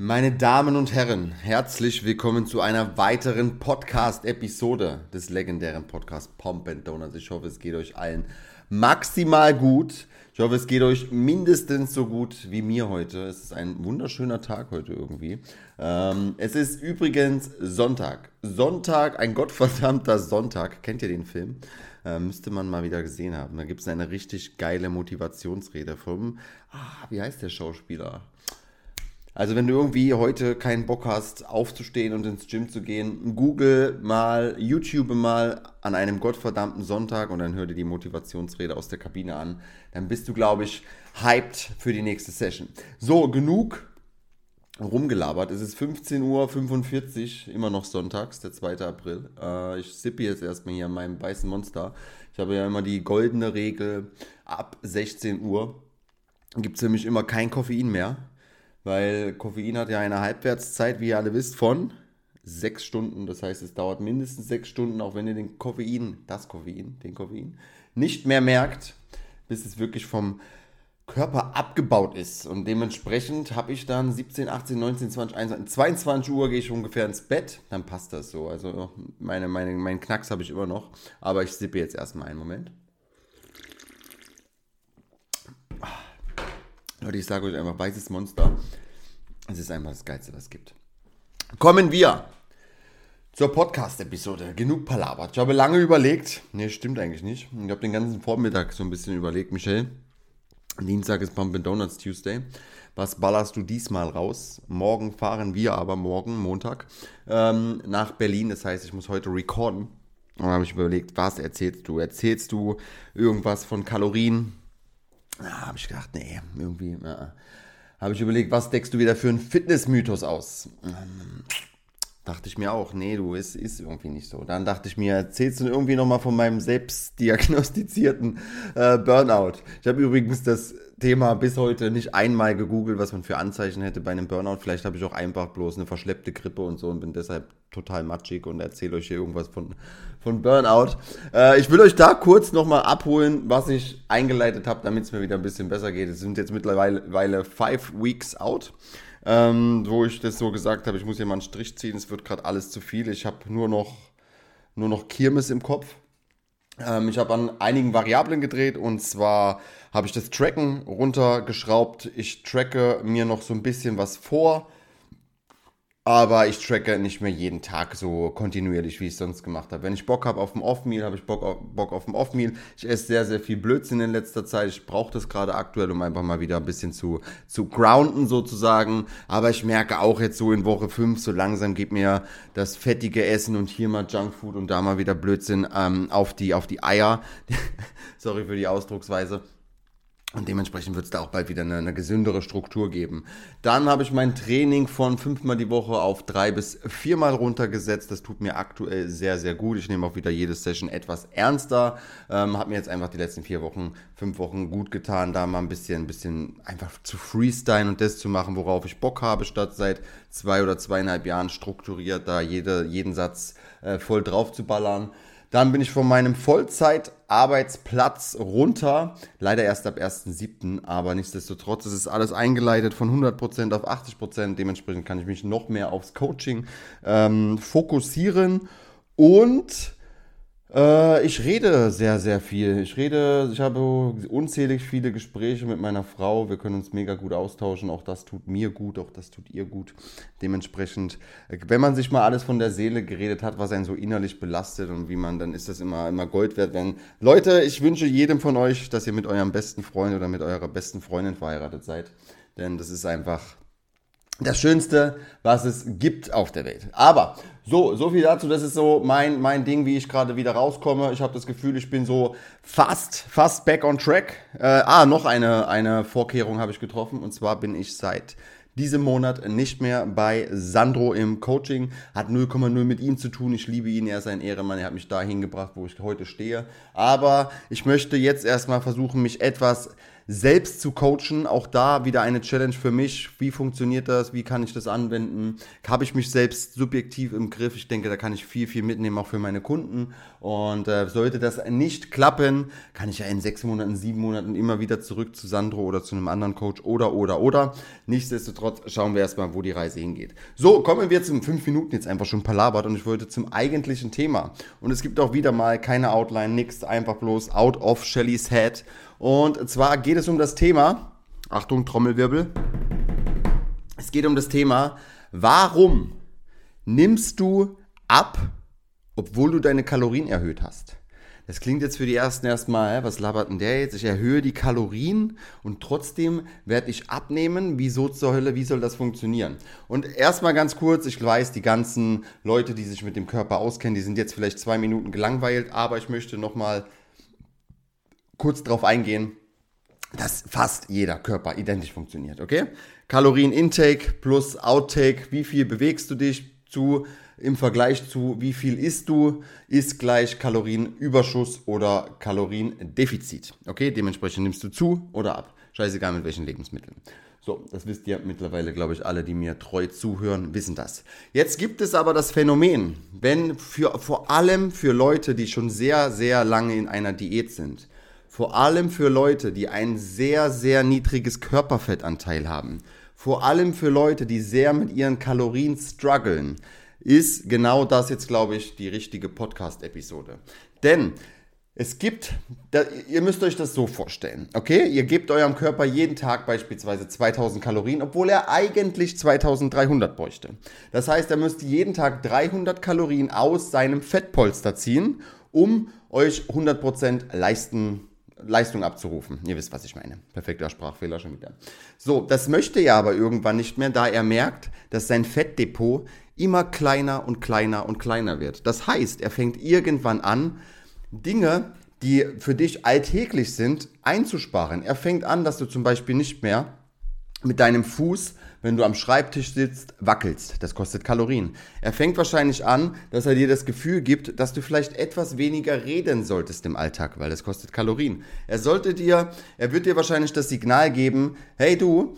Meine Damen und Herren, herzlich willkommen zu einer weiteren Podcast-Episode des legendären Podcasts Pomp and Donuts. Ich hoffe, es geht euch allen maximal gut. Ich hoffe, es geht euch mindestens so gut wie mir heute. Es ist ein wunderschöner Tag heute irgendwie. Ähm, es ist übrigens Sonntag. Sonntag, ein gottverdammter Sonntag. Kennt ihr den Film? Äh, müsste man mal wieder gesehen haben. Da gibt es eine richtig geile Motivationsrede vom, ah, wie heißt der Schauspieler? Also wenn du irgendwie heute keinen Bock hast, aufzustehen und ins Gym zu gehen, google mal, YouTube mal an einem gottverdammten Sonntag und dann hör dir die Motivationsrede aus der Kabine an. Dann bist du, glaube ich, hyped für die nächste Session. So, genug rumgelabert. Es ist 15.45 Uhr, immer noch sonntags, der 2. April. Äh, ich sippe jetzt erstmal hier an meinem weißen Monster. Ich habe ja immer die goldene Regel, ab 16 Uhr gibt es nämlich immer kein Koffein mehr weil Koffein hat ja eine Halbwertszeit, wie ihr alle wisst, von sechs Stunden. Das heißt, es dauert mindestens sechs Stunden, auch wenn ihr den Koffein, das Koffein, den Koffein, nicht mehr merkt, bis es wirklich vom Körper abgebaut ist. Und dementsprechend habe ich dann 17, 18, 19, 20, 21, 22 Uhr gehe ich ungefähr ins Bett. Dann passt das so. Also meine, meine, meinen Knacks habe ich immer noch. Aber ich sippe jetzt erstmal einen Moment. Leute, ich sage euch einfach, weißes Monster. Es ist einfach das Geilste, was es gibt. Kommen wir zur Podcast-Episode. Genug palabert. Ich habe lange überlegt. Ne, stimmt eigentlich nicht. Ich habe den ganzen Vormittag so ein bisschen überlegt, Michelle. Dienstag ist Pump Donuts Tuesday. Was ballerst du diesmal raus? Morgen fahren wir aber, morgen, Montag, ähm, nach Berlin. Das heißt, ich muss heute recorden. Und dann habe ich überlegt, was erzählst du? Erzählst du irgendwas von Kalorien? Habe ich gedacht, nee, irgendwie. Ja. Habe ich überlegt, was deckst du wieder für einen Fitnessmythos aus? Ähm, dachte ich mir auch, nee, du, ist, ist irgendwie nicht so. Dann dachte ich mir, erzählst du irgendwie nochmal von meinem selbst diagnostizierten äh, Burnout. Ich habe übrigens das Thema bis heute nicht einmal gegoogelt, was man für Anzeichen hätte bei einem Burnout. Vielleicht habe ich auch einfach bloß eine verschleppte Grippe und so und bin deshalb total matschig und erzähle euch hier irgendwas von, von Burnout. Äh, ich will euch da kurz nochmal abholen, was ich eingeleitet habe, damit es mir wieder ein bisschen besser geht. Es sind jetzt mittlerweile five weeks out. Ähm, wo ich das so gesagt habe, ich muss hier mal einen Strich ziehen, es wird gerade alles zu viel. Ich habe nur noch, nur noch Kirmes im Kopf. Ähm, ich habe an einigen Variablen gedreht und zwar habe ich das Tracken runtergeschraubt. Ich tracke mir noch so ein bisschen was vor aber ich tracke nicht mehr jeden Tag so kontinuierlich, wie ich es sonst gemacht habe. Wenn ich Bock habe auf ein Off-Meal, habe ich Bock auf, Bock auf ein Off-Meal. Ich esse sehr, sehr viel Blödsinn in letzter Zeit. Ich brauche das gerade aktuell, um einfach mal wieder ein bisschen zu, zu grounden sozusagen. Aber ich merke auch jetzt so in Woche 5, so langsam geht mir das fettige Essen und hier mal Junkfood und da mal wieder Blödsinn ähm, auf, die, auf die Eier. Sorry für die Ausdrucksweise. Und dementsprechend wird es da auch bald wieder eine, eine, gesündere Struktur geben. Dann habe ich mein Training von fünfmal die Woche auf drei bis viermal runtergesetzt. Das tut mir aktuell sehr, sehr gut. Ich nehme auch wieder jede Session etwas ernster. Ähm, habe mir jetzt einfach die letzten vier Wochen, fünf Wochen gut getan, da mal ein bisschen, ein bisschen einfach zu freestylen und das zu machen, worauf ich Bock habe, statt seit zwei oder zweieinhalb Jahren strukturiert da jede, jeden Satz äh, voll drauf zu ballern. Dann bin ich von meinem Vollzeitarbeitsplatz runter. Leider erst ab 1.7., aber nichtsdestotrotz ist es alles eingeleitet von 100% auf 80%. Dementsprechend kann ich mich noch mehr aufs Coaching ähm, fokussieren. Und äh, ich rede sehr, sehr viel. Ich rede, ich habe unzählig viele Gespräche mit meiner Frau. Wir können uns mega gut austauschen. Auch das tut mir gut, auch das tut ihr gut. Dementsprechend, wenn man sich mal alles von der Seele geredet hat, was einen so innerlich belastet und wie man, dann ist das immer, immer Gold wert. Wenn, Leute, ich wünsche jedem von euch, dass ihr mit eurem besten Freund oder mit eurer besten Freundin verheiratet seid. Denn das ist einfach das Schönste, was es gibt auf der Welt. Aber so, so viel dazu. Das ist so mein, mein Ding, wie ich gerade wieder rauskomme. Ich habe das Gefühl, ich bin so fast, fast back on track. Äh, ah, noch eine, eine Vorkehrung habe ich getroffen. Und zwar bin ich seit diesem Monat nicht mehr bei Sandro im Coaching. Hat 0,0 mit ihm zu tun. Ich liebe ihn, er ist ein Ehrenmann. Er hat mich dahin gebracht, wo ich heute stehe. Aber ich möchte jetzt erstmal versuchen, mich etwas selbst zu coachen. Auch da wieder eine Challenge für mich. Wie funktioniert das? Wie kann ich das anwenden? Habe ich mich selbst subjektiv im Griff? Ich denke, da kann ich viel, viel mitnehmen, auch für meine Kunden. Und äh, sollte das nicht klappen, kann ich ja in sechs Monaten, sieben Monaten immer wieder zurück zu Sandro oder zu einem anderen Coach oder, oder, oder. Nichtsdestotrotz schauen wir erstmal, wo die Reise hingeht. So, kommen wir zum fünf Minuten jetzt einfach schon palabert und ich wollte zum eigentlichen Thema. Und es gibt auch wieder mal keine Outline, nichts, einfach bloß out of Shellys head. Und zwar geht es um das Thema, Achtung, Trommelwirbel. Es geht um das Thema, warum nimmst du ab, obwohl du deine Kalorien erhöht hast? Das klingt jetzt für die ersten erstmal, was labert denn der jetzt? Ich erhöhe die Kalorien und trotzdem werde ich abnehmen. Wieso zur Hölle, wie soll das funktionieren? Und erstmal ganz kurz, ich weiß, die ganzen Leute, die sich mit dem Körper auskennen, die sind jetzt vielleicht zwei Minuten gelangweilt, aber ich möchte nochmal kurz darauf eingehen, dass fast jeder Körper identisch funktioniert, okay? Kalorien-Intake plus Outtake, wie viel bewegst du dich zu im Vergleich zu wie viel isst du, ist gleich Kalorienüberschuss oder Kaloriendefizit. Okay, dementsprechend nimmst du zu oder ab. Scheißegal mit welchen Lebensmitteln. So, das wisst ihr mittlerweile, glaube ich, alle, die mir treu zuhören, wissen das. Jetzt gibt es aber das Phänomen, wenn für, vor allem für Leute, die schon sehr, sehr lange in einer Diät sind, vor allem für Leute, die ein sehr, sehr niedriges Körperfettanteil haben, vor allem für Leute, die sehr mit ihren Kalorien strugglen, ist genau das jetzt, glaube ich, die richtige Podcast-Episode. Denn es gibt, da, ihr müsst euch das so vorstellen, okay? Ihr gebt eurem Körper jeden Tag beispielsweise 2000 Kalorien, obwohl er eigentlich 2300 bräuchte. Das heißt, er müsste jeden Tag 300 Kalorien aus seinem Fettpolster ziehen, um euch 100% leisten Leistung abzurufen. Ihr wisst, was ich meine. Perfekter Sprachfehler schon wieder. So, das möchte er aber irgendwann nicht mehr, da er merkt, dass sein Fettdepot immer kleiner und kleiner und kleiner wird. Das heißt, er fängt irgendwann an, Dinge, die für dich alltäglich sind, einzusparen. Er fängt an, dass du zum Beispiel nicht mehr mit deinem Fuß, wenn du am Schreibtisch sitzt, wackelst. Das kostet Kalorien. Er fängt wahrscheinlich an, dass er dir das Gefühl gibt, dass du vielleicht etwas weniger reden solltest im Alltag, weil das kostet Kalorien. Er sollte dir, er wird dir wahrscheinlich das Signal geben, hey du,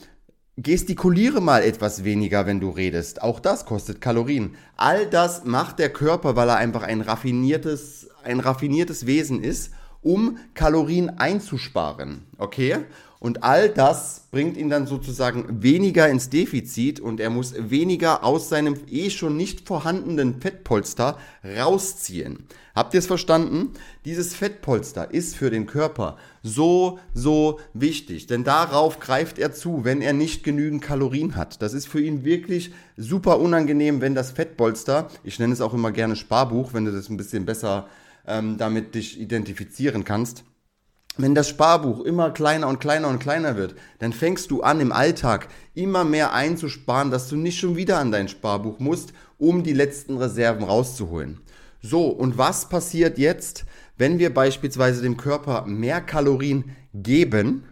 Gestikuliere mal etwas weniger, wenn du redest. Auch das kostet Kalorien. All das macht der Körper, weil er einfach ein raffiniertes, ein raffiniertes Wesen ist, um Kalorien einzusparen. Okay? Und all das bringt ihn dann sozusagen weniger ins Defizit und er muss weniger aus seinem eh schon nicht vorhandenen Fettpolster rausziehen. Habt ihr es verstanden? Dieses Fettpolster ist für den Körper so, so wichtig, denn darauf greift er zu, wenn er nicht genügend Kalorien hat. Das ist für ihn wirklich super unangenehm, wenn das Fettpolster, ich nenne es auch immer gerne Sparbuch, wenn du das ein bisschen besser ähm, damit dich identifizieren kannst, wenn das Sparbuch immer kleiner und kleiner und kleiner wird, dann fängst du an im Alltag immer mehr einzusparen, dass du nicht schon wieder an dein Sparbuch musst, um die letzten Reserven rauszuholen. So, und was passiert jetzt, wenn wir beispielsweise dem Körper mehr Kalorien geben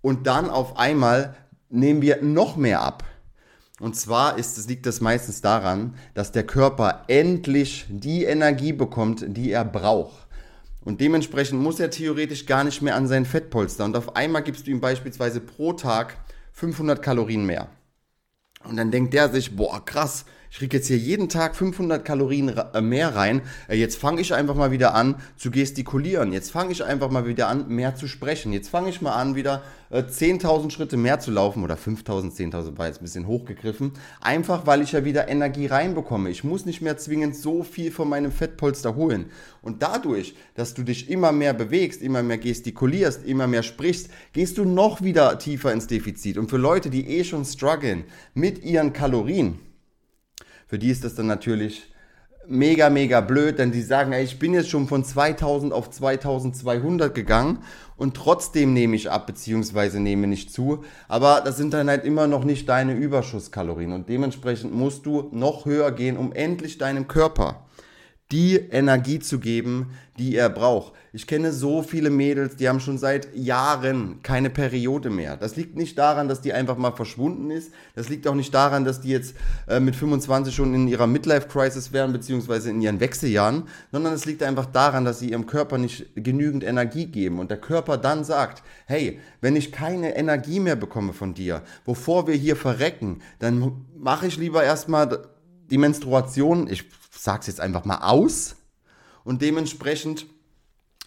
und dann auf einmal nehmen wir noch mehr ab? Und zwar ist, liegt das meistens daran, dass der Körper endlich die Energie bekommt, die er braucht. Und dementsprechend muss er theoretisch gar nicht mehr an sein Fettpolster. Und auf einmal gibst du ihm beispielsweise pro Tag 500 Kalorien mehr. Und dann denkt der sich, boah, krass, ich kriege jetzt hier jeden Tag 500 Kalorien äh, mehr rein. Äh, jetzt fange ich einfach mal wieder an zu gestikulieren. Jetzt fange ich einfach mal wieder an, mehr zu sprechen. Jetzt fange ich mal an, wieder 10.000 äh, Schritte mehr zu laufen oder 5.000, 10.000 war jetzt ein bisschen hochgegriffen. Einfach, weil ich ja wieder Energie reinbekomme. Ich muss nicht mehr zwingend so viel von meinem Fettpolster holen. Und dadurch, dass du dich immer mehr bewegst, immer mehr gestikulierst, immer mehr sprichst, gehst du noch wieder tiefer ins Defizit. Und für Leute, die eh schon strugglen mit ihren Kalorien, für die ist das dann natürlich mega, mega blöd, denn die sagen, ey, ich bin jetzt schon von 2000 auf 2200 gegangen und trotzdem nehme ich ab, beziehungsweise nehme nicht zu. Aber das sind dann halt immer noch nicht deine Überschusskalorien und dementsprechend musst du noch höher gehen, um endlich deinem Körper die Energie zu geben, die er braucht. Ich kenne so viele Mädels, die haben schon seit Jahren keine Periode mehr. Das liegt nicht daran, dass die einfach mal verschwunden ist. Das liegt auch nicht daran, dass die jetzt äh, mit 25 schon in ihrer Midlife-Crisis wären, beziehungsweise in ihren Wechseljahren, sondern es liegt einfach daran, dass sie ihrem Körper nicht genügend Energie geben und der Körper dann sagt, hey, wenn ich keine Energie mehr bekomme von dir, bevor wir hier verrecken, dann mache ich lieber erstmal die Menstruation, ich sag's jetzt einfach mal aus. Und dementsprechend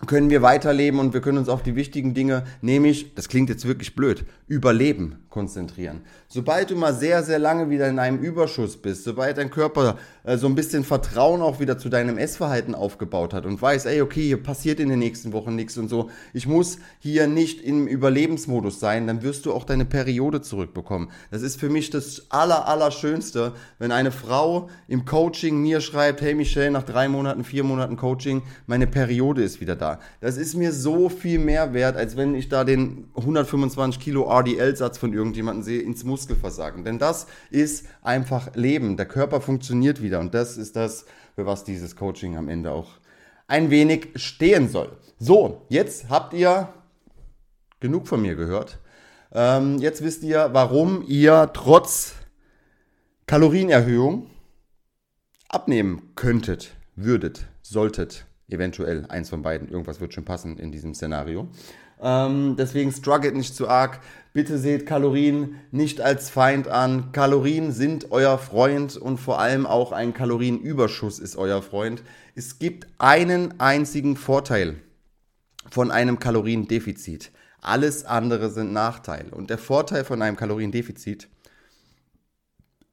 können wir weiterleben und wir können uns auf die wichtigen Dinge, nämlich, das klingt jetzt wirklich blöd, Überleben konzentrieren. Sobald du mal sehr, sehr lange wieder in einem Überschuss bist, sobald dein Körper äh, so ein bisschen Vertrauen auch wieder zu deinem Essverhalten aufgebaut hat und weiß, ey, okay, hier passiert in den nächsten Wochen nichts und so, ich muss hier nicht im Überlebensmodus sein, dann wirst du auch deine Periode zurückbekommen. Das ist für mich das aller, aller Schönste, wenn eine Frau im Coaching mir schreibt, hey Michelle, nach drei Monaten, vier Monaten Coaching, meine Periode ist wieder da. Das ist mir so viel mehr wert, als wenn ich da den 125 Kilo RDL-Satz von irgendjemandem sehe, ins Muskelversagen. Denn das ist einfach Leben. Der Körper funktioniert wieder und das ist das, für was dieses Coaching am Ende auch ein wenig stehen soll. So, jetzt habt ihr genug von mir gehört. Ähm, jetzt wisst ihr, warum ihr trotz Kalorienerhöhung abnehmen könntet, würdet, solltet. Eventuell eins von beiden. Irgendwas wird schon passen in diesem Szenario. Ähm, deswegen struggelt nicht zu arg. Bitte seht Kalorien nicht als Feind an. Kalorien sind euer Freund und vor allem auch ein Kalorienüberschuss ist euer Freund. Es gibt einen einzigen Vorteil von einem Kaloriendefizit. Alles andere sind Nachteile. Und der Vorteil von einem Kaloriendefizit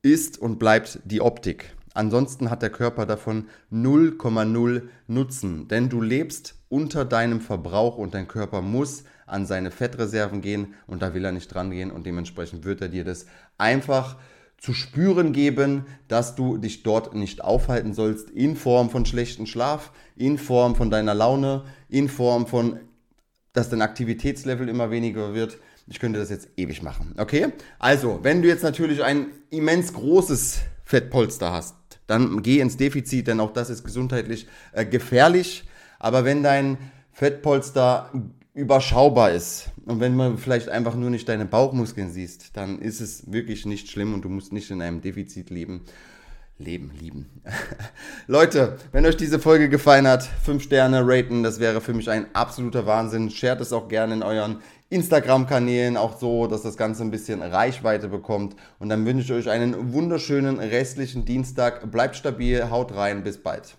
ist und bleibt die Optik. Ansonsten hat der Körper davon 0,0 Nutzen, denn du lebst unter deinem Verbrauch und dein Körper muss an seine Fettreserven gehen und da will er nicht dran gehen und dementsprechend wird er dir das einfach zu spüren geben, dass du dich dort nicht aufhalten sollst in Form von schlechten Schlaf, in Form von deiner Laune, in Form von, dass dein Aktivitätslevel immer weniger wird. Ich könnte das jetzt ewig machen. Okay? Also, wenn du jetzt natürlich ein immens großes Fettpolster hast, dann geh ins Defizit, denn auch das ist gesundheitlich äh, gefährlich. Aber wenn dein Fettpolster überschaubar ist und wenn man vielleicht einfach nur nicht deine Bauchmuskeln siehst, dann ist es wirklich nicht schlimm und du musst nicht in einem Defizit leben. Leben, lieben. Leute, wenn euch diese Folge gefallen hat, 5 Sterne raten, das wäre für mich ein absoluter Wahnsinn. Shared es auch gerne in euren Instagram-Kanälen, auch so, dass das Ganze ein bisschen Reichweite bekommt. Und dann wünsche ich euch einen wunderschönen restlichen Dienstag. Bleibt stabil, haut rein, bis bald.